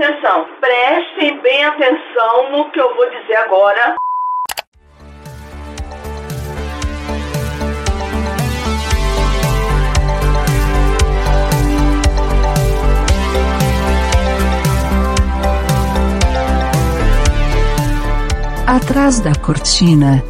Atenção, prestem bem atenção no que eu vou dizer agora. Atrás da cortina.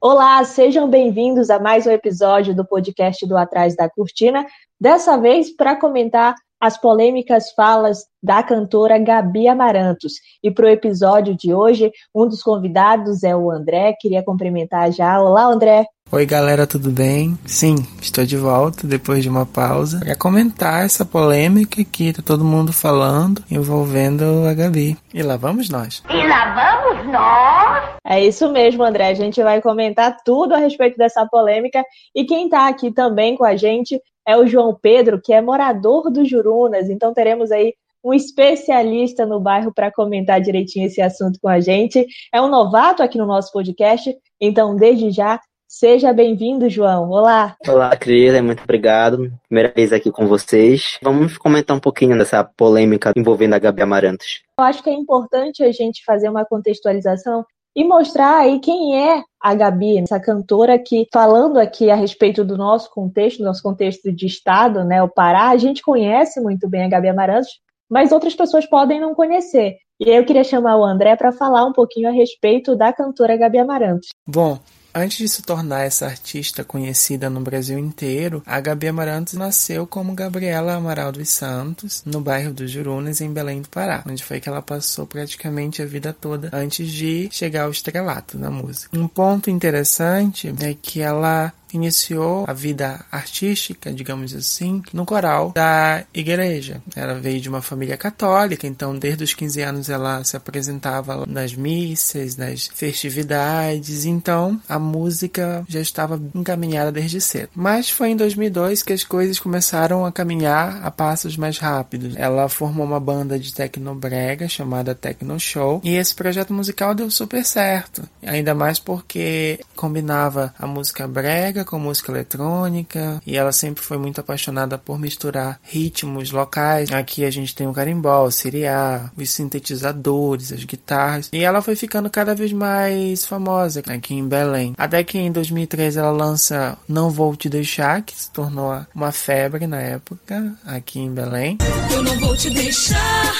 Olá, sejam bem-vindos a mais um episódio do podcast do Atrás da Cortina. Dessa vez para comentar as polêmicas falas da cantora Gabi Amarantos. E para o episódio de hoje, um dos convidados é o André. Queria cumprimentar já. Olá, André. Oi, galera, tudo bem? Sim, estou de volta depois de uma pausa para comentar essa polêmica que tá todo mundo falando envolvendo a Gabi. E lá vamos nós. E lá vamos nós. É isso mesmo, André. A gente vai comentar tudo a respeito dessa polêmica. E quem está aqui também com a gente é o João Pedro, que é morador do Jurunas. Então teremos aí um especialista no bairro para comentar direitinho esse assunto com a gente. É um novato aqui no nosso podcast, então desde já Seja bem-vindo, João. Olá. Olá, Cris. Muito obrigado. Primeira vez aqui com vocês. Vamos comentar um pouquinho dessa polêmica envolvendo a Gabi Amarantos. Eu acho que é importante a gente fazer uma contextualização e mostrar aí quem é a Gabi, essa cantora que, falando aqui a respeito do nosso contexto, nosso contexto de estado, né, o Pará, a gente conhece muito bem a Gabi Amarantos, mas outras pessoas podem não conhecer. E aí eu queria chamar o André para falar um pouquinho a respeito da cantora Gabi Amarantos. Bom, Antes de se tornar essa artista conhecida no Brasil inteiro, a Gabi Amarantos nasceu como Gabriela Amaral dos Santos, no bairro dos Jurunas, em Belém do Pará, onde foi que ela passou praticamente a vida toda antes de chegar ao estrelato na música. Um ponto interessante é que ela iniciou a vida artística, digamos assim, no coral da igreja. Ela veio de uma família católica, então desde os 15 anos ela se apresentava nas missas, nas festividades, então a música já estava encaminhada desde cedo. Mas foi em 2002 que as coisas começaram a caminhar a passos mais rápidos. Ela formou uma banda de tecnobrega chamada Tecno Show e esse projeto musical deu super certo, ainda mais porque combinava a música brega com música eletrônica e ela sempre foi muito apaixonada por misturar ritmos locais. Aqui a gente tem o carimbó, o siriá, os sintetizadores, as guitarras e ela foi ficando cada vez mais famosa aqui em Belém. Até que em 2013 ela lança Não Vou Te Deixar, que se tornou uma febre na época aqui em Belém. Eu não vou te deixar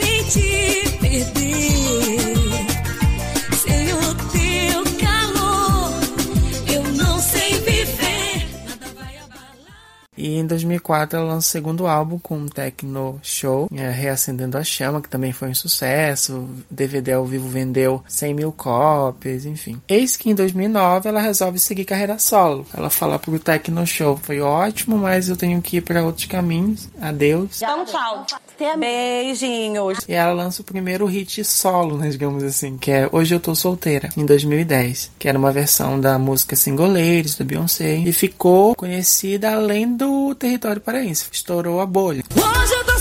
nem te perder. E em 2004 ela lança o segundo álbum com um Techno Show, é, Reacendendo a Chama, que também foi um sucesso. O DVD ao vivo vendeu 100 mil cópias, enfim. Eis que em 2009 ela resolve seguir carreira solo. Ela fala pro Techno Show, foi ótimo, mas eu tenho que ir para outros caminhos. Adeus. Então tchau. Beijinhos. E ela lança o primeiro hit solo, né, digamos assim, que é Hoje Eu Tô Solteira, em 2010, que era uma versão da música Singoleiros, da Beyoncé, e ficou conhecida além do o território paraense. Estourou a bolha. Hoje eu tô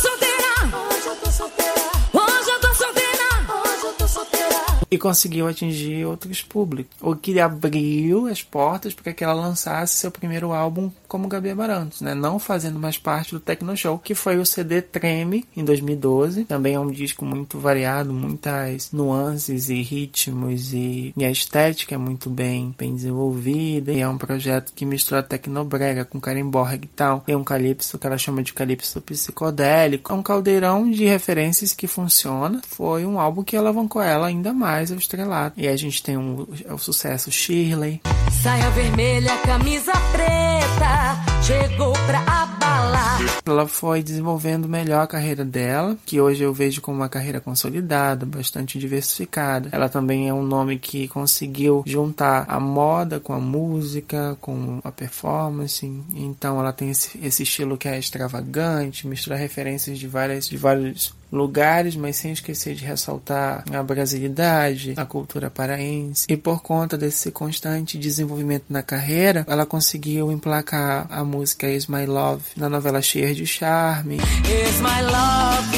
E conseguiu atingir outros públicos. O que abriu as portas para que ela lançasse seu primeiro álbum como Gabi Amarantos, né? Não fazendo mais parte do Tecno Show, que foi o CD Treme em 2012. Também é um disco muito variado, muitas nuances e ritmos e, e a estética é muito bem, bem desenvolvida. E é um projeto que mistura tecnobrega com carimbó tal. Tem um calypso que ela chama de calypso psicodélico. É um caldeirão de referências que funciona. Foi um álbum que alavancou ela ainda mais ao estrelato. E a gente tem um, o sucesso Shirley. Saia vermelha, camisa preta chegou pra abalar. Ela foi desenvolvendo melhor a carreira dela, que hoje eu vejo como uma carreira consolidada, bastante diversificada. Ela também é um nome que conseguiu juntar a moda com a música, com a performance. Então ela tem esse, esse estilo que é extravagante, mistura referências de várias de vários lugares, mas sem esquecer de ressaltar a brasilidade, a cultura paraense. E por conta desse constante desenvolvimento na carreira, ela conseguiu emplacar a música Is My Love na novela Cheia de Charme. Is my love.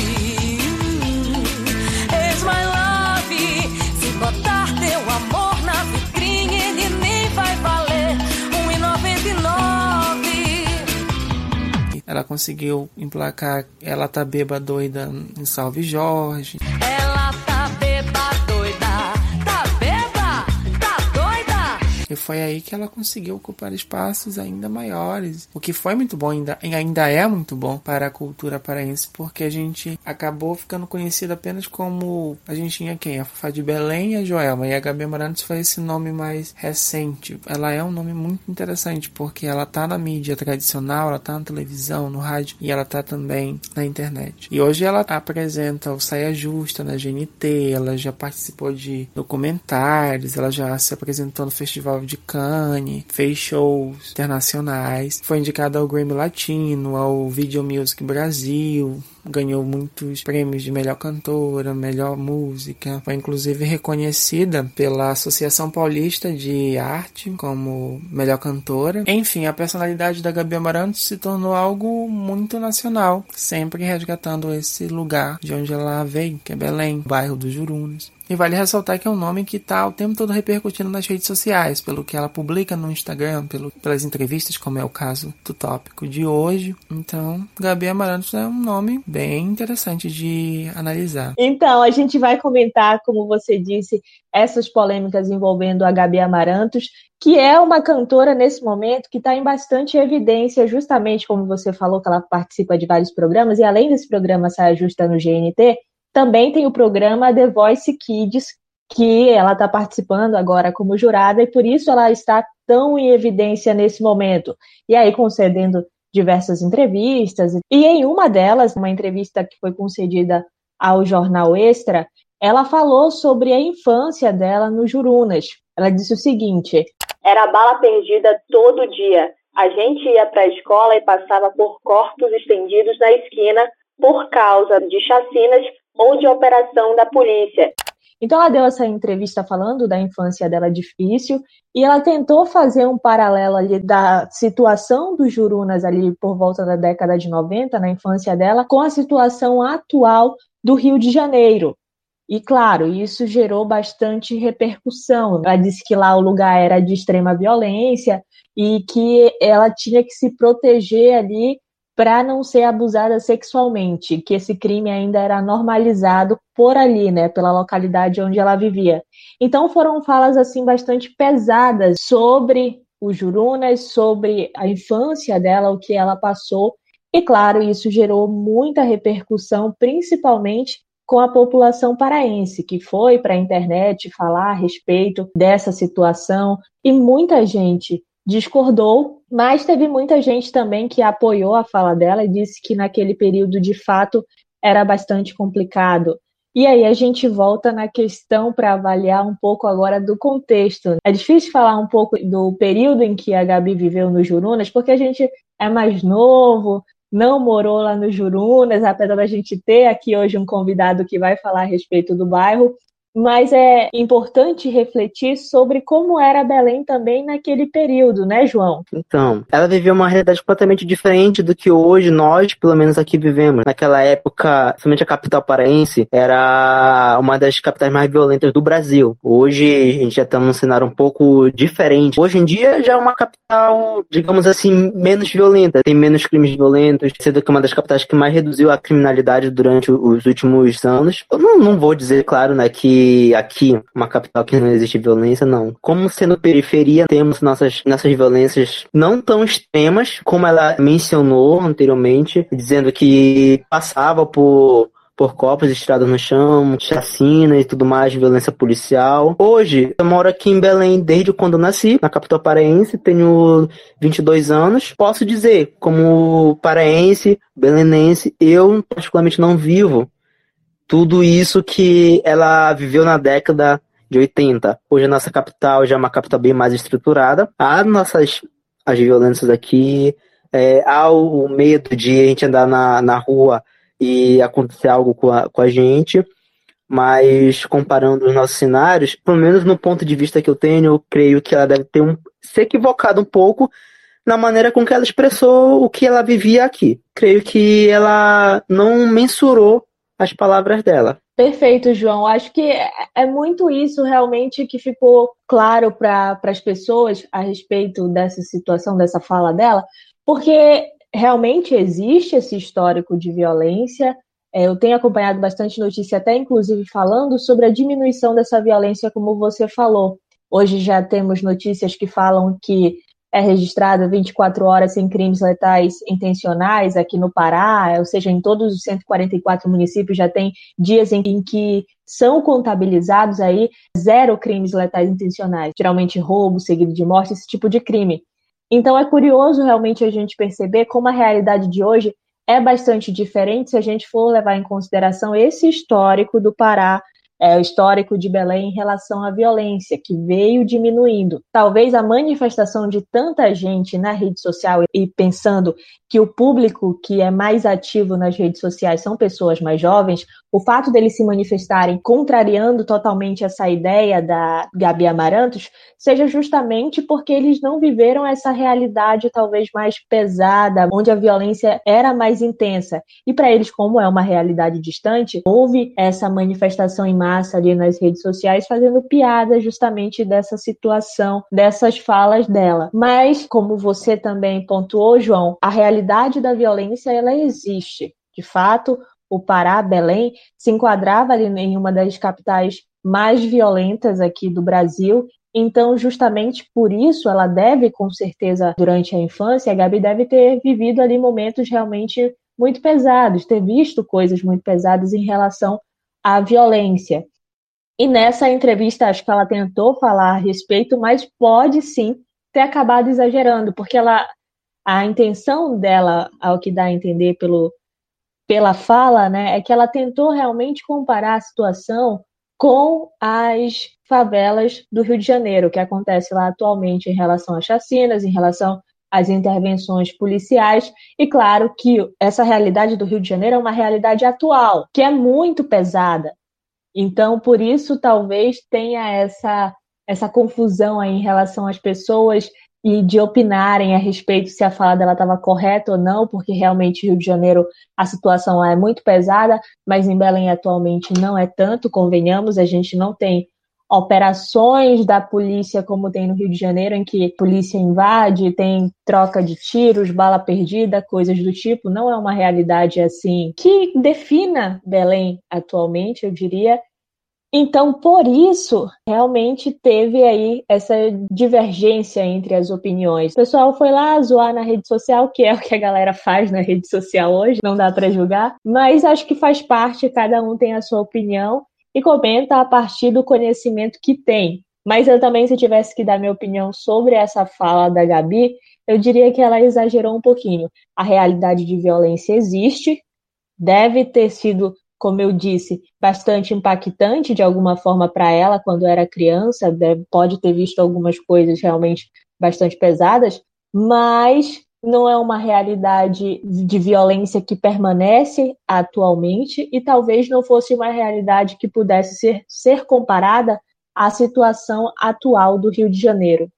Is my love. Se botar teu amor na vitrine, ele nem vai valer. 1,99. Ela conseguiu emplacar Ela Tá Beba Doida em Salve Jorge. E foi aí que ela conseguiu ocupar espaços ainda maiores. O que foi muito bom, ainda, ainda é muito bom para a cultura paraense, porque a gente acabou ficando conhecido apenas como. A gente tinha quem? A Fafá de Belém e a Joelma. E a Gabi Amarantos foi esse nome mais recente. Ela é um nome muito interessante, porque ela tá na mídia tradicional, ela tá na televisão, no rádio, e ela tá também na internet. E hoje ela apresenta o Saia Justa na GNT, ela já participou de documentários, ela já se apresentou no Festival de Cannes, fez shows internacionais, foi indicada ao Grammy Latino, ao Video Music Brasil, ganhou muitos prêmios de melhor cantora, melhor música, foi inclusive reconhecida pela Associação Paulista de Arte como melhor cantora. Enfim, a personalidade da Gabi Amarantos se tornou algo muito nacional, sempre resgatando esse lugar de onde ela veio, que é Belém, bairro dos Jurunas. E vale ressaltar que é um nome que está o tempo todo repercutindo nas redes sociais, pelo que ela publica no Instagram, pelo, pelas entrevistas, como é o caso do tópico de hoje. Então, Gabi Amarantos é um nome bem interessante de analisar. Então, a gente vai comentar, como você disse, essas polêmicas envolvendo a Gabi Amarantos, que é uma cantora nesse momento que está em bastante evidência, justamente como você falou, que ela participa de vários programas, e além desse programa Saia Justa no GNT, também tem o programa The Voice Kids, que ela está participando agora como jurada, e por isso ela está tão em evidência nesse momento. E aí, concedendo diversas entrevistas, e em uma delas, uma entrevista que foi concedida ao Jornal Extra, ela falou sobre a infância dela no Jurunas. Ela disse o seguinte: Era bala perdida todo dia. A gente ia para a escola e passava por corpos estendidos na esquina por causa de chacinas ou de operação da polícia. Então ela deu essa entrevista falando da infância dela difícil e ela tentou fazer um paralelo ali da situação dos Jurunas ali por volta da década de 90, na infância dela, com a situação atual do Rio de Janeiro. E claro, isso gerou bastante repercussão. Ela disse que lá o lugar era de extrema violência e que ela tinha que se proteger ali para não ser abusada sexualmente, que esse crime ainda era normalizado por ali, né, pela localidade onde ela vivia. Então foram falas assim bastante pesadas sobre os Jurunas, sobre a infância dela, o que ela passou. E claro, isso gerou muita repercussão, principalmente com a população paraense, que foi para a internet falar a respeito dessa situação, e muita gente discordou, mas teve muita gente também que apoiou a fala dela e disse que naquele período de fato era bastante complicado. E aí a gente volta na questão para avaliar um pouco agora do contexto. É difícil falar um pouco do período em que a Gabi viveu no Jurunas, porque a gente é mais novo, não morou lá no Jurunas, apesar da gente ter aqui hoje um convidado que vai falar a respeito do bairro, mas é importante refletir sobre como era Belém também naquele período, né, João? Então, ela viveu uma realidade completamente diferente do que hoje nós, pelo menos aqui, vivemos. Naquela época, somente a capital paraense era uma das capitais mais violentas do Brasil. Hoje a gente já está num cenário um pouco diferente. Hoje em dia já é uma capital, digamos assim, menos violenta, tem menos crimes violentos, sendo que uma das capitais que mais reduziu a criminalidade durante os últimos anos. Eu não, não vou dizer, claro, né, que aqui, uma capital que não existe violência, não. Como sendo periferia, temos nossas, nossas violências não tão extremas, como ela mencionou anteriormente, dizendo que passava por por copos estradas no chão, chacina e tudo mais, violência policial. Hoje, eu moro aqui em Belém desde quando nasci, na capital paraense, tenho 22 anos. Posso dizer, como paraense, belenense, eu particularmente não vivo tudo isso que ela viveu na década de 80. Hoje a nossa capital já é uma capital bem mais estruturada. Há nossas as violências aqui, é, há o medo de a gente andar na, na rua e acontecer algo com a, com a gente, mas comparando os nossos cenários, pelo menos no ponto de vista que eu tenho, eu creio que ela deve ter um, se equivocado um pouco na maneira com que ela expressou o que ela vivia aqui. Creio que ela não mensurou as palavras dela. Perfeito, João. Acho que é muito isso realmente que ficou claro para as pessoas a respeito dessa situação, dessa fala dela, porque realmente existe esse histórico de violência. É, eu tenho acompanhado bastante notícia, até inclusive falando sobre a diminuição dessa violência, como você falou. Hoje já temos notícias que falam que é registrada 24 horas sem crimes letais intencionais aqui no Pará, ou seja, em todos os 144 municípios já tem dias em, que são contabilizados aí zero crimes letais intencionais, geralmente roubo, seguido de morte, esse tipo de crime. Então é curioso realmente a gente perceber como a realidade de hoje é bastante diferente se a gente for levar em consideração esse histórico do Pará é, o histórico de Belém em relação à violência, que veio diminuindo. Talvez a manifestação de tanta gente na rede social e pensando que o público que é mais ativo nas redes sociais são pessoas mais jovens, o fato deles se manifestarem contrariando totalmente essa ideia da Gabi Amarantos seja justamente porque eles não viveram essa realidade talvez mais pesada, onde a violência era mais intensa. E para eles, como é uma realidade distante, houve essa manifestação em massa ali nas redes sociais fazendo piada justamente dessa situação, dessas falas dela. Mas, como você também pontuou, João, a realidade da violência ela existe. De fato, o Pará, Belém, se enquadrava ali em uma das capitais mais violentas aqui do Brasil. Então, justamente por isso, ela deve, com certeza, durante a infância, a Gabi deve ter vivido ali momentos realmente muito pesados, ter visto coisas muito pesadas em relação à violência. E nessa entrevista, acho que ela tentou falar a respeito, mas pode sim ter acabado exagerando, porque ela, a intenção dela, ao que dá a entender pelo, pela fala, né, é que ela tentou realmente comparar a situação com as favelas do Rio de Janeiro, que acontece lá atualmente em relação às chacinas, em relação às intervenções policiais, e claro que essa realidade do Rio de Janeiro é uma realidade atual, que é muito pesada. Então, por isso, talvez tenha essa, essa confusão aí em relação às pessoas e de opinarem a respeito se a fala dela estava correta ou não, porque realmente Rio de Janeiro a situação é muito pesada, mas em Belém atualmente não é tanto, convenhamos, a gente não tem operações da polícia como tem no Rio de Janeiro, em que a polícia invade, tem troca de tiros, bala perdida, coisas do tipo, não é uma realidade assim que defina Belém atualmente, eu diria, então, por isso, realmente teve aí essa divergência entre as opiniões. O pessoal foi lá zoar na rede social, que é o que a galera faz na rede social hoje, não dá para julgar, mas acho que faz parte, cada um tem a sua opinião e comenta a partir do conhecimento que tem. Mas eu também, se tivesse que dar minha opinião sobre essa fala da Gabi, eu diria que ela exagerou um pouquinho. A realidade de violência existe, deve ter sido como eu disse, bastante impactante de alguma forma para ela quando era criança, pode ter visto algumas coisas realmente bastante pesadas, mas não é uma realidade de violência que permanece atualmente e talvez não fosse uma realidade que pudesse ser, ser comparada à situação atual do Rio de Janeiro.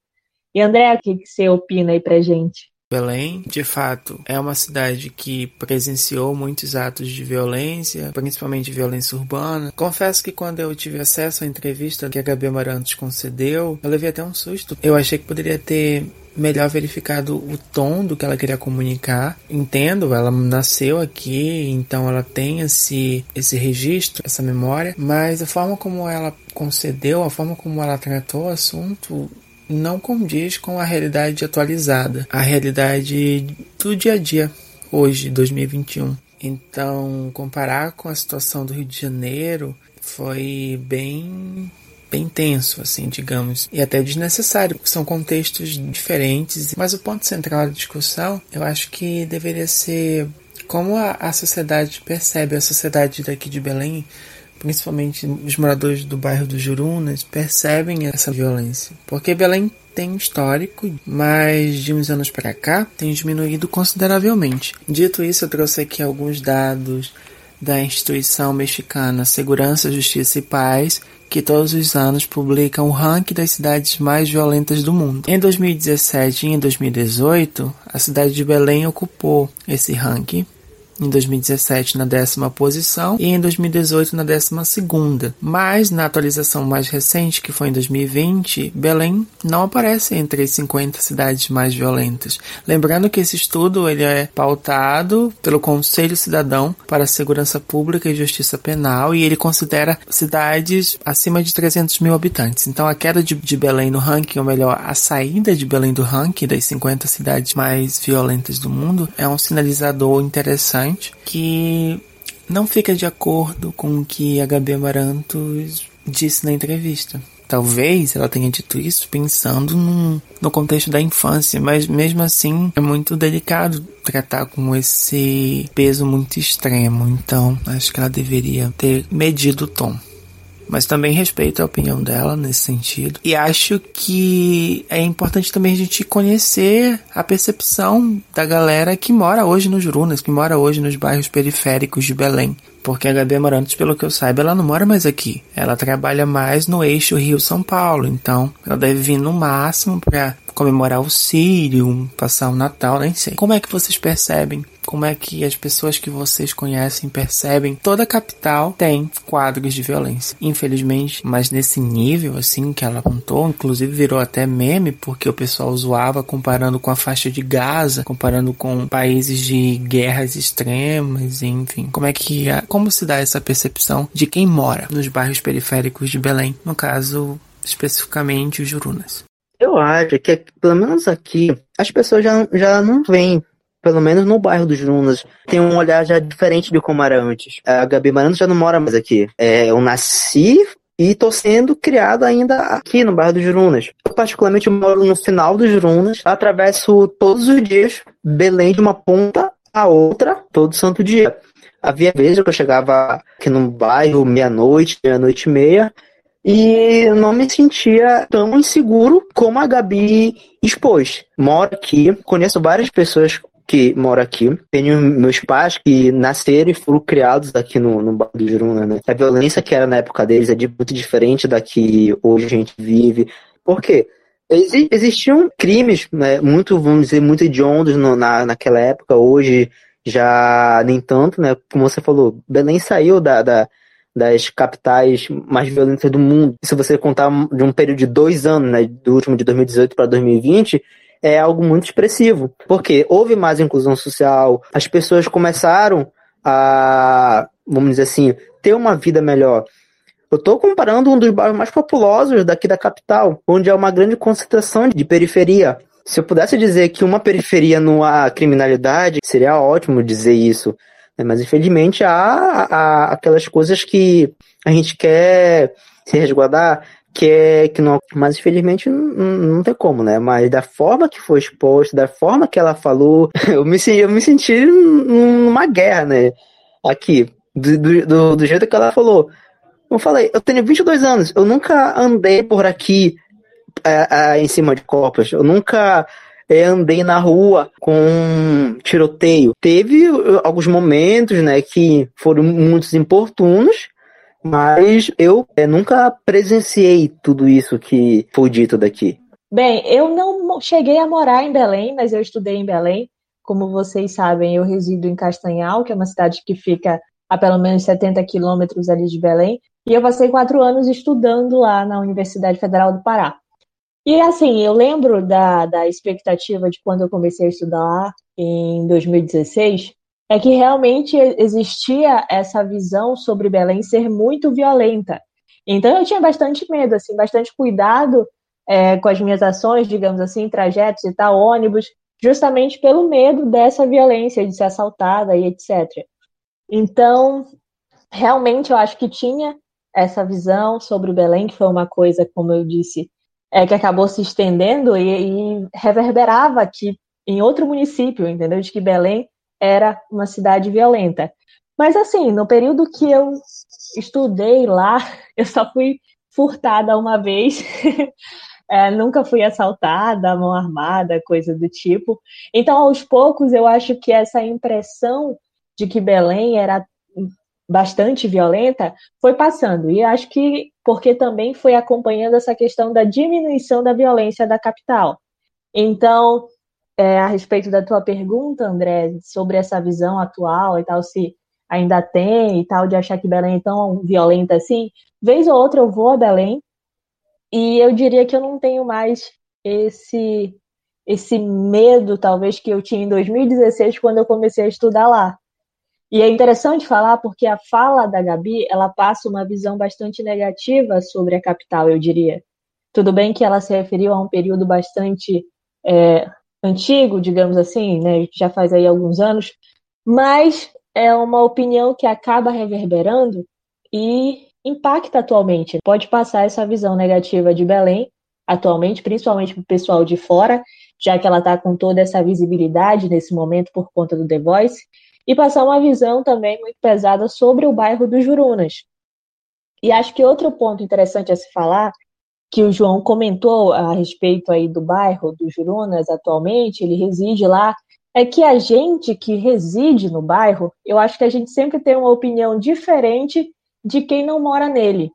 E André, o que, você opina aí pra gente? Belém, de fato, é uma cidade que presenciou muitos atos de violência, principalmente violência urbana. Confesso que quando eu tive acesso à entrevista que a Gabi Amarantos concedeu, eu levei até um susto. Eu achei que poderia ter melhor verificado o tom do que ela queria comunicar. Entendo, ela nasceu aqui, então ela tem esse, esse registro, essa memória, mas a forma como ela concedeu, a forma como ela tratou o assunto não condiz com a realidade atualizada, a realidade do dia a dia, hoje, 2021. Então, comparar com a situação do Rio de Janeiro foi bem bem tenso, assim, digamos, e até desnecessário. São contextos diferentes, mas o ponto central da discussão, eu acho que deveria ser como a, a sociedade percebe, a sociedade daqui de Belém principalmente os moradores do bairro do Jurunas, percebem essa violência. Porque Belém tem um histórico, mas de uns anos para cá tem diminuído consideravelmente. Dito isso, eu trouxe aqui alguns dados da instituição mexicana Segurança, Justiça e Paz, que todos os anos publica o um ranking das cidades mais violentas do mundo. Em 2017 e em 2018, a cidade de Belém ocupou esse ranking em 2017 na décima posição e em 2018 na décima segunda. Mas na atualização mais recente, que foi em 2020, Belém não aparece entre as 50 cidades mais violentas. Lembrando que esse estudo ele é pautado pelo Conselho Cidadão para a Segurança Pública e Justiça Penal e ele considera cidades acima de 300 mil habitantes. Então a queda de, de Belém no ranking, ou melhor, a saída de Belém do ranking das 50 cidades mais violentas do mundo é um sinalizador interessante que não fica de acordo com o que a Gabi Amarantos disse na entrevista. Talvez ela tenha dito isso pensando no, no contexto da infância, mas mesmo assim é muito delicado tratar com esse peso muito extremo. Então acho que ela deveria ter medido o tom mas também respeito a opinião dela nesse sentido. E acho que é importante também a gente conhecer a percepção da galera que mora hoje nos Jurunas, que mora hoje nos bairros periféricos de Belém. Porque a Gabi Amarantos, pelo que eu saiba, ela não mora mais aqui. Ela trabalha mais no eixo Rio-São Paulo. Então, ela deve vir no máximo para comemorar o Sírio, passar o Natal, nem sei. Como é que vocês percebem como é que as pessoas que vocês conhecem percebem. Toda capital tem quadros de violência, infelizmente, mas nesse nível assim que ela apontou, inclusive virou até meme porque o pessoal zoava comparando com a faixa de Gaza, comparando com países de guerras extremas, enfim. Como é que como se dá essa percepção de quem mora nos bairros periféricos de Belém, no caso especificamente os Jurunas? Eu acho que, pelo menos aqui, as pessoas já, já não veem pelo menos no bairro dos Jurunas, tem um olhar já diferente de como era antes. A Gabi Maranhão já não mora mais aqui. É, eu nasci e tô sendo criado ainda aqui no bairro dos Jurunas. Eu particularmente moro no final dos Jurunas, atravesso todos os dias Belém de uma ponta a outra, todo santo dia. Havia vezes que eu chegava aqui no bairro meia-noite, meia-noite e meia, e não me sentia tão inseguro como a Gabi expôs. Moro aqui, conheço várias pessoas que mora aqui. Tenho meus pais que nasceram e foram criados aqui no, no Bairro do Juruna, né? A violência que era na época deles é muito diferente da que hoje a gente vive. Por quê? existiam crimes, né, muito, vamos dizer, muito hediondos no, na, naquela época, hoje já nem tanto, né? Como você falou, Belém saiu da, da das capitais mais violentas do mundo. Se você contar de um período de dois anos, né, do último de 2018 para 2020, é algo muito expressivo, porque houve mais inclusão social, as pessoas começaram a, vamos dizer assim, ter uma vida melhor. Eu estou comparando um dos bairros mais populosos daqui da capital, onde há uma grande concentração de periferia. Se eu pudesse dizer que uma periferia não há criminalidade, seria ótimo dizer isso. Né? Mas infelizmente há, há aquelas coisas que a gente quer se resguardar, que é que não, mas infelizmente não, não tem como, né? Mas da forma que foi exposto, da forma que ela falou, eu me, eu me senti numa guerra, né? Aqui, do, do, do jeito que ela falou. Eu falei, eu tenho 22 anos, eu nunca andei por aqui é, é, em cima de copas, eu nunca é, andei na rua com tiroteio. Teve uh, alguns momentos, né, que foram muito importunos, mas eu é, nunca presenciei tudo isso que foi dito daqui. Bem, eu não cheguei a morar em Belém, mas eu estudei em Belém. Como vocês sabem, eu resido em Castanhal, que é uma cidade que fica a pelo menos 70 quilômetros ali de Belém. E eu passei quatro anos estudando lá na Universidade Federal do Pará. E assim, eu lembro da, da expectativa de quando eu comecei a estudar lá, em 2016, é que realmente existia essa visão sobre Belém ser muito violenta. Então eu tinha bastante medo, assim, bastante cuidado é, com as minhas ações, digamos assim, trajetos e tal, ônibus, justamente pelo medo dessa violência, de ser assaltada e etc. Então, realmente eu acho que tinha essa visão sobre Belém, que foi uma coisa, como eu disse, é, que acabou se estendendo e, e reverberava aqui em outro município, entendeu? De que Belém era uma cidade violenta. Mas assim, no período que eu estudei lá, eu só fui furtada uma vez. é, nunca fui assaltada, mão armada, coisa do tipo. Então, aos poucos, eu acho que essa impressão de que Belém era bastante violenta foi passando. E acho que porque também foi acompanhando essa questão da diminuição da violência da capital. Então, é, a respeito da tua pergunta, André, sobre essa visão atual e tal, se ainda tem e tal, de achar que Belém é tão violenta assim, vez ou outra eu vou a Belém e eu diria que eu não tenho mais esse esse medo, talvez, que eu tinha em 2016, quando eu comecei a estudar lá. E é interessante falar porque a fala da Gabi, ela passa uma visão bastante negativa sobre a capital, eu diria. Tudo bem que ela se referiu a um período bastante é, antigo, digamos assim, né, já faz aí alguns anos, mas é uma opinião que acaba reverberando e impacta atualmente. Pode passar essa visão negativa de Belém atualmente, principalmente para o pessoal de fora, já que ela está com toda essa visibilidade nesse momento por conta do The Voice, e passar uma visão também muito pesada sobre o bairro dos Jurunas. E acho que outro ponto interessante a se falar, que o João comentou a respeito aí do bairro dos Jurunas atualmente, ele reside lá, é que a gente que reside no bairro, eu acho que a gente sempre tem uma opinião diferente de quem não mora nele.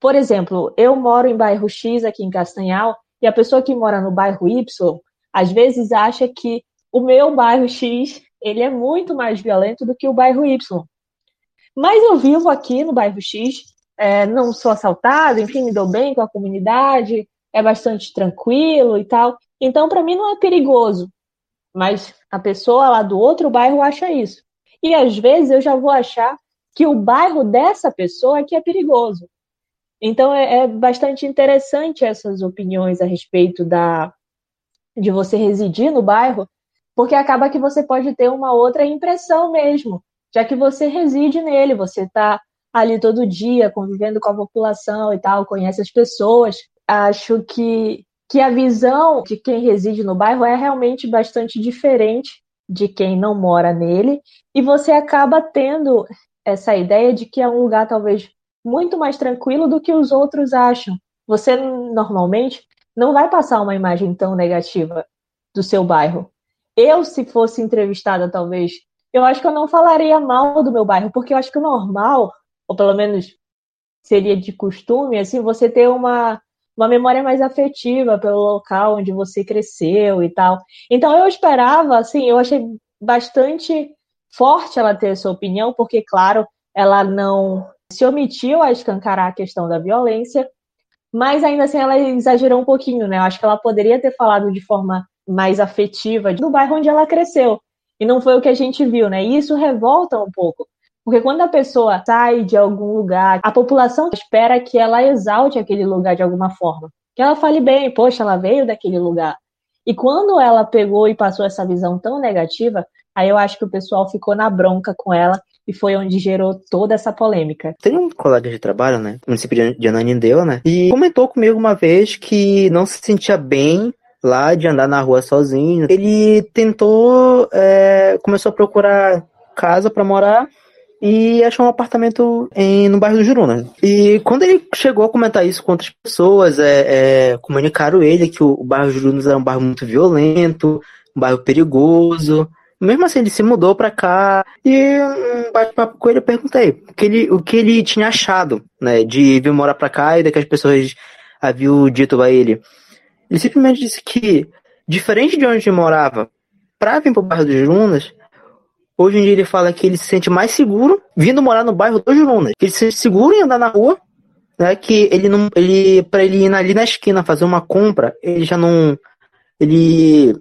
Por exemplo, eu moro em bairro X aqui em Castanhal, e a pessoa que mora no bairro Y, às vezes acha que o meu bairro X, ele é muito mais violento do que o bairro Y. Mas eu vivo aqui no bairro X, é, não sou assaltado, enfim, me dou bem com a comunidade, é bastante tranquilo e tal. Então, para mim, não é perigoso. Mas a pessoa lá do outro bairro acha isso. E às vezes eu já vou achar que o bairro dessa pessoa é que é perigoso. Então é, é bastante interessante essas opiniões a respeito da de você residir no bairro, porque acaba que você pode ter uma outra impressão mesmo, já que você reside nele, você está ali todo dia convivendo com a população e tal, conhece as pessoas. Acho que que a visão de quem reside no bairro é realmente bastante diferente de quem não mora nele, e você acaba tendo essa ideia de que é um lugar talvez muito mais tranquilo do que os outros acham. Você normalmente não vai passar uma imagem tão negativa do seu bairro. Eu, se fosse entrevistada, talvez, eu acho que eu não falaria mal do meu bairro, porque eu acho que o normal, ou pelo menos seria de costume, assim, você ter uma uma memória mais afetiva pelo local onde você cresceu e tal. Então eu esperava, assim, eu achei bastante forte ela ter essa opinião, porque, claro, ela não se omitiu a escancarar a questão da violência, mas ainda assim ela exagerou um pouquinho, né? Eu acho que ela poderia ter falado de forma mais afetiva do bairro onde ela cresceu. E não foi o que a gente viu, né? E isso revolta um pouco. Porque quando a pessoa sai de algum lugar, a população espera que ela exalte aquele lugar de alguma forma. Que ela fale bem, poxa, ela veio daquele lugar. E quando ela pegou e passou essa visão tão negativa, aí eu acho que o pessoal ficou na bronca com ela e foi onde gerou toda essa polêmica. Tem um colega de trabalho, né, no município de Ananindeua, né, e comentou comigo uma vez que não se sentia bem lá de andar na rua sozinho. Ele tentou, é, começou a procurar casa para morar e achou um apartamento em, no bairro do Juruna. E quando ele chegou a comentar isso com outras pessoas, é, é, comunicaram ele que o, o bairro do Juruna era um bairro muito violento, um bairro perigoso. Mesmo assim, ele se mudou para cá e um bate-papo com ele eu perguntei o que ele, o que ele tinha achado, né, de vir morar para cá e daquelas pessoas haviam dito a ele. Ele simplesmente disse que, diferente de onde ele morava, para vir pro bairro dos Jurunas, Hoje em dia ele fala que ele se sente mais seguro vindo morar no bairro do Jurunas. Que ele se sente seguro em andar na rua, né? Que ele não. Ele, pra ele ir ali na esquina fazer uma compra, ele já não. Ele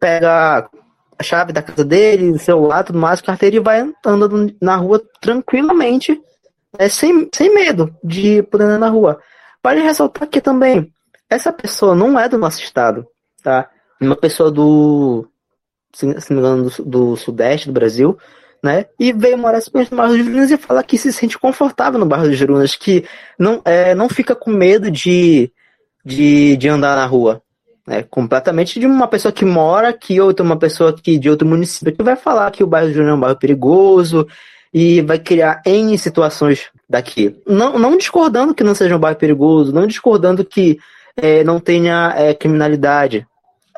pega a chave da casa dele, o celular, tudo mais, carteira e vai andando na rua tranquilamente, né, sem, sem medo de poder andar na rua. Vale ressaltar que também essa pessoa não é do nosso estado, tá? Uma pessoa do se, não me engano, do, do, sudeste do Brasil, né? E veio morar simplesmente no bairro dos Jurunas e fala que se sente confortável no bairro dos Jurunas, que não, é, não fica com medo de, de, de andar na rua. Né? Completamente de uma pessoa que mora aqui, ou uma pessoa que, de outro município, que vai falar que o bairro dos Jurunas é um bairro perigoso, e vai criar N situações daqui. Não, não discordando que não seja um bairro perigoso, não discordando que é, não tenha é, criminalidade.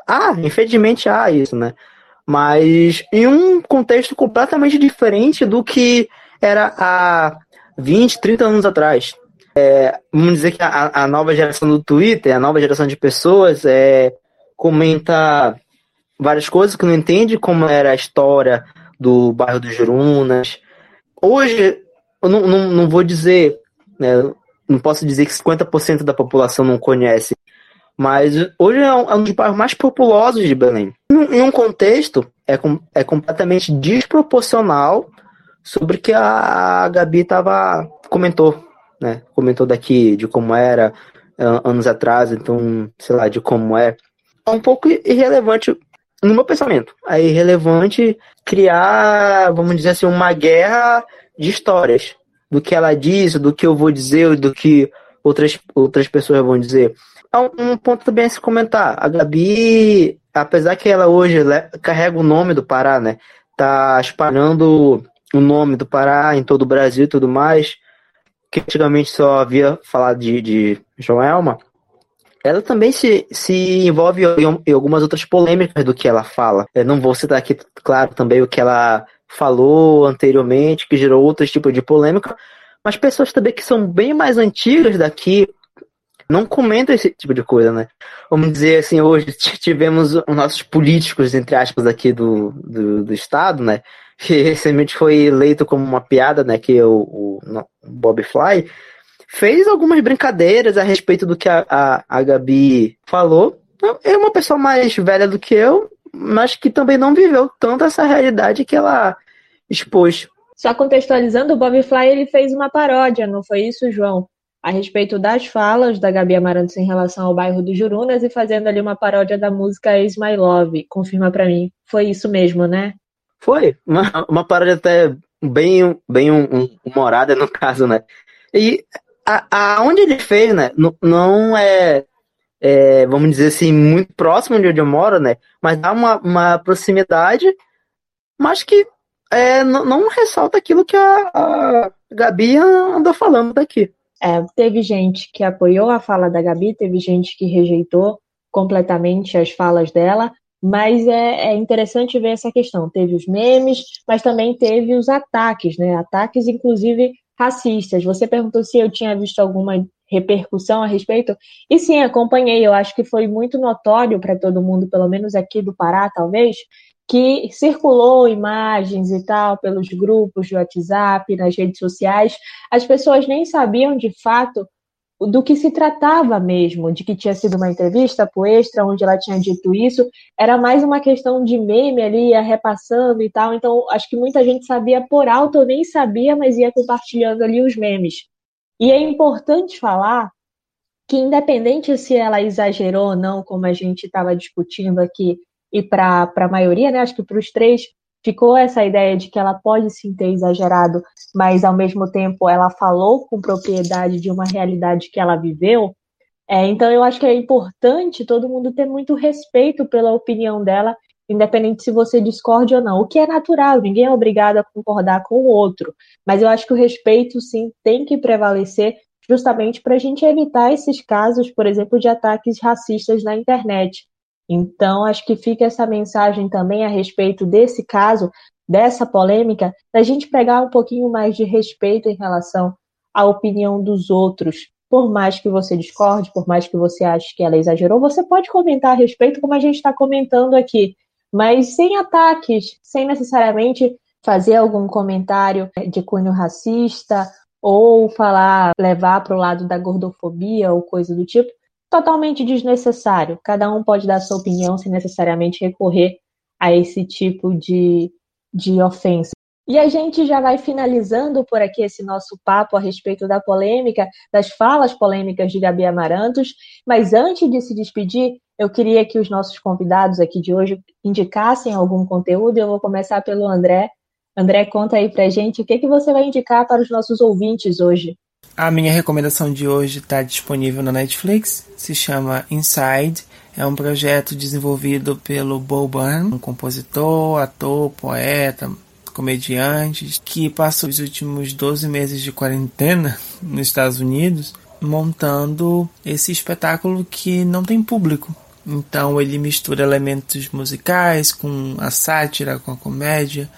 Ah, infelizmente há isso, né? mas em um contexto completamente diferente do que era há 20, 30 anos atrás. É, vamos dizer que a, a, nova geração do Twitter, a nova geração de pessoas, é, comenta várias coisas, que não entende como era a história do bairro dos Jurunas. Hoje, eu não, não, não vou dizer, né, não posso dizer que 50% da população não conhece, mas hoje é um, é um dos bairros mais populosos de Belém. Em, em um contexto, é, com, é completamente desproporcional sobre o que a, a Gabi tava, comentou, né? Comentou daqui de como era anos atrás, então, sei lá, de como é. É um pouco irrelevante no meu pensamento. É irrelevante criar, vamos dizer assim, uma guerra de histórias. Do que ela diz, do que eu vou dizer, do que outras, outras pessoas vão dizer. É um, um ponto também a se comentar. A Gabi, apesar que ela hoje carrega o nome do Pará, né? Tá espalhando o nome do Pará em todo o Brasil e tudo mais, que antigamente só havia falado de, de Joelma, ela também se, se envolve em, em, algumas outras polêmicas do que ela fala. Eu não vou citar aqui, claro, também o que ela falou anteriormente, que gerou outros tipos de polêmica, mas pessoas também que são bem mais antigas daqui não comentam esse tipo de coisa, né? Vamos dizer assim, hoje tivemos os nossos políticos, entre aspas, aqui do, do, do Estado, né? Que recentemente foi eleito como uma piada, né? Que é o, o, Bob Fly fez algumas brincadeiras a respeito do que a, a, a Gabi falou. É uma pessoa mais velha do que eu, mas que também não viveu tanto essa realidade que ela expôs. Só contextualizando, o Bob Fly ele fez uma paródia, não foi isso, João? A respeito das falas da Gabi Amarantos em relação ao bairro do Jurunas e fazendo ali uma paródia da música Is My Love. Confirma para mim. Foi isso mesmo, né? Foi. Uma, uma paródia até bem, bem humorada no caso, né? E aonde ele fez, né? Não é, é, vamos dizer assim, muito próximo de onde eu moro, né? Mas dá uma, uma proximidade, mas que é, não, ressalta aquilo que a, a Gabi andou falando daqui. É, teve gente que apoiou a fala da Gabi, teve gente que rejeitou completamente as falas dela, mas é, é, interessante ver essa questão. Teve os memes, mas também teve os ataques, né? Ataques, inclusive, racistas. Você perguntou se eu tinha visto alguma repercussão a respeito. E sim, acompanhei. Eu acho que foi muito notório para todo mundo, pelo menos aqui do Pará, talvez, que circulou imagens e tal pelos grupos de WhatsApp, nas redes sociais. As pessoas nem sabiam de fato do que se tratava mesmo, de que tinha sido uma entrevista pro Extra, onde ela tinha dito isso, era mais uma questão de meme ali, ia repassando e tal, então acho que muita gente sabia por alto, nem sabia, mas ia compartilhando ali os memes. E é importante falar que independente se ela exagerou ou não, como a gente estava discutindo aqui, e para a maioria, né, acho que para os três, ficou essa ideia de que ela pode sim ter exagerado, mas ao mesmo tempo ela falou com propriedade de uma realidade que ela viveu. É, então eu acho que é importante todo mundo ter muito respeito pela opinião dela, independente se você discorde ou não. O que é natural, ninguém é obrigado a concordar com o outro. Mas eu acho que o respeito sim tem que prevalecer justamente para a gente evitar esses casos, por exemplo, de ataques racistas na internet. Então, acho que fica essa mensagem também a respeito desse caso, dessa polêmica, da gente pegar um pouquinho mais de respeito em relação à opinião dos outros. Por mais que você discorde, por mais que você ache que ela exagerou, você pode comentar a respeito, como a gente está comentando aqui, mas sem ataques, sem necessariamente fazer algum comentário de cunho racista ou falar, levar para o lado da gordofobia ou coisa do tipo, totalmente desnecessário. Cada um pode dar sua opinião sem necessariamente recorrer a esse tipo de, de ofensa. E a gente já vai finalizando por aqui esse nosso papo a respeito da polêmica, das falas polêmicas de Gabi Amarantos. Mas antes de se despedir, eu queria que os nossos convidados aqui de hoje indicassem algum conteúdo. Eu vou começar pelo André. André, conta aí pra gente o que, que você vai indicar para os nossos ouvintes hoje. A minha recomendação de hoje está disponível na Netflix, se chama Inside. É um projeto desenvolvido pelo Bo um compositor, ator, poeta, comediante, que passou os últimos 12 meses de quarentena nos Estados Unidos montando esse espetáculo que não tem público. Então ele mistura elementos musicais com a sátira, com a comédia,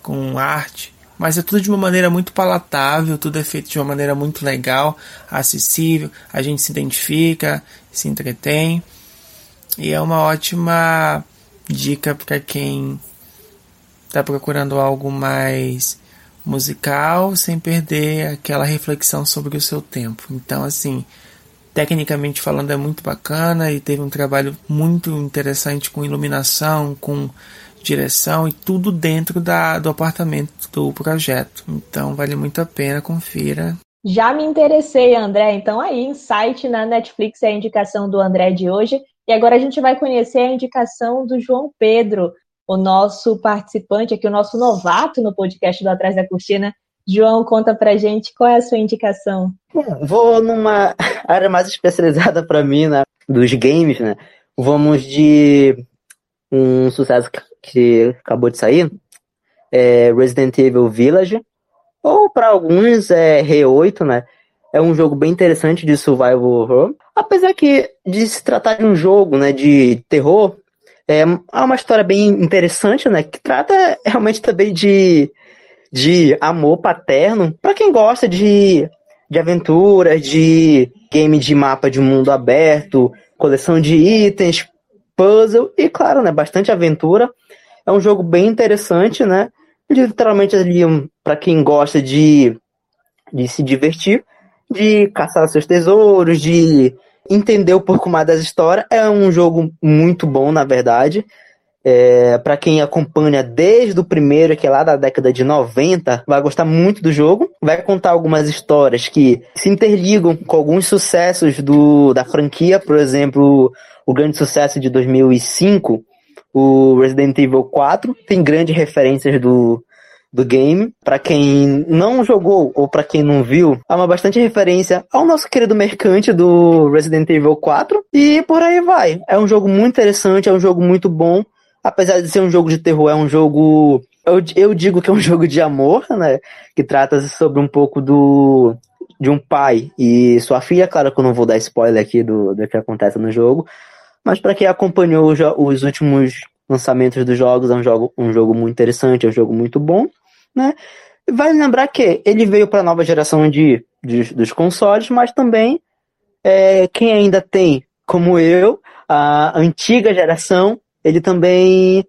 com arte mas é tudo de uma maneira muito palatável, tudo é feito de uma maneira muito legal, acessível, a gente se identifica, se entretém e é uma ótima dica para quem está procurando algo mais musical sem perder aquela reflexão sobre o seu tempo. Então, assim, tecnicamente falando é muito bacana e teve um trabalho muito interessante com iluminação, com direção e tudo dentro da, do apartamento do projeto. Então vale muito a pena, confira. Já me interessei, André. Então aí, Insight na Netflix é a indicação do André de hoje. E agora a gente vai conhecer a indicação do João Pedro, o nosso participante aqui, o nosso novato no podcast do Atrás da Cortina. João, conta pra gente qual é a sua indicação. Bom, vou numa área mais especializada para mim, né, dos games, né? Vamos de um sucesso que acabou de sair, é Resident Evil Village, ou para alguns é Re8, né? É um jogo bem interessante de survival horror. Apesar que de se tratar de um jogo, né, de terror, é uma história bem interessante, né, que trata realmente também de de amor paterno para quem gosta de, de aventuras, de game de mapa de mundo aberto, coleção de itens, puzzle e, claro, né, bastante aventura. É um jogo bem interessante, né? Literalmente ali para quem gosta de, de se divertir, de caçar seus tesouros, de entender um pouco mais das histórias. É um jogo muito bom, na verdade. É, para quem acompanha desde o primeiro, que é lá da década de 90, vai gostar muito do jogo. Vai contar algumas histórias que se interligam com alguns sucessos do, da franquia, por exemplo, o grande sucesso de 2005, o Resident Evil 4, tem grandes referências do, do game. Para quem não jogou ou para quem não viu, há uma bastante referência ao nosso querido mercante do Resident Evil 4 e por aí vai. É um jogo muito interessante, é um jogo muito bom apesar de ser um jogo de terror, é um jogo. Eu, eu digo que é um jogo de amor, né? Que trata sobre um pouco do. De um pai e sua filha, claro que eu não vou dar spoiler aqui do, do que acontece no jogo, mas para quem acompanhou os, os últimos lançamentos dos jogos, é um jogo, um jogo muito interessante, é um jogo muito bom, né? Vale lembrar que ele veio para a nova geração de, de, dos consoles, mas também é, quem ainda tem, como eu, a antiga geração, ele também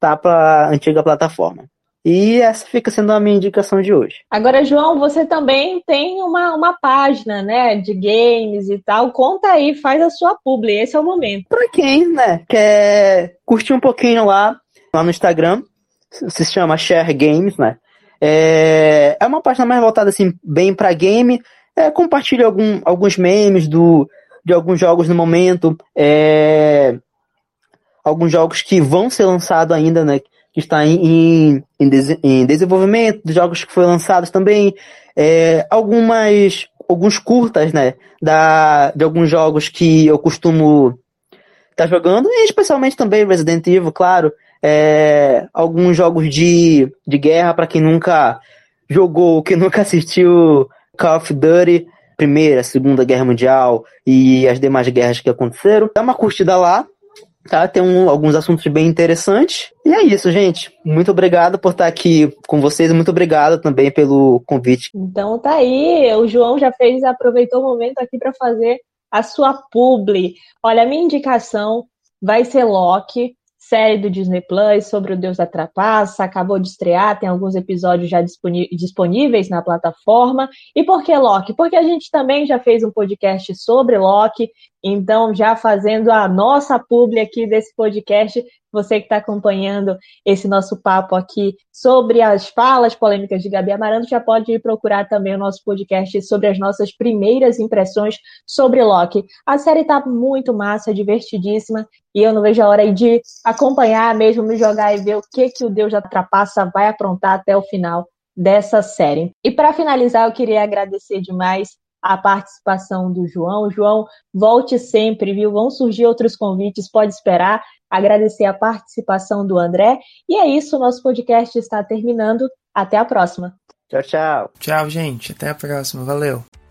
tá para antiga plataforma. E essa fica sendo a minha indicação de hoje. Agora, João, você também tem uma, uma página, né, de games e tal. Conta aí, faz a sua publi, esse é o momento. Para quem, né, quer curtir um pouquinho lá, lá no Instagram, se chama Share Games, né? É, é uma página mais voltada, assim, bem para game. É, compartilha algum, alguns memes do, de alguns jogos no momento. É, alguns jogos que vão ser lançados ainda, né? Que está em, em, em desenvolvimento, jogos que foram lançados também, é, algumas alguns curtas, né? Da, de alguns jogos que eu costumo estar tá jogando, e especialmente também Resident Evil, claro. É, alguns jogos de, de guerra, para quem nunca jogou, que nunca assistiu Call of Duty, Primeira, Segunda Guerra Mundial e as demais guerras que aconteceram. Dá uma curtida lá, Tá? Tem um, alguns assuntos bem interessantes. E é isso, gente. Muito obrigado por estar aqui com vocês. Muito obrigado também pelo convite. Então tá aí. O João já fez, aproveitou o momento aqui para fazer a sua publi. Olha, a minha indicação vai ser Loki série do Disney Plus sobre o Deus da Trapaça, acabou de estrear, tem alguns episódios já disponíveis na plataforma. E por que Loki? Porque a gente também já fez um podcast sobre Loki, então já fazendo a nossa publi aqui desse podcast, você que está acompanhando esse nosso papo aqui sobre as falas polêmicas de Gabi Amaranto, já pode ir procurar também o nosso podcast sobre as nossas primeiras impressões sobre Loki. A série está muito massa, divertidíssima, e eu não vejo a hora de acompanhar mesmo, me jogar e ver o que, que o Deus da Trapaça vai aprontar até o final dessa série. E para finalizar, eu queria agradecer demais a participação do João. João, volte sempre, viu? Vão surgir outros convites, pode esperar. Agradecer a participação do André. E é isso, nosso podcast está terminando. Até a próxima. Tchau, tchau. Tchau, gente. Até a próxima. Valeu.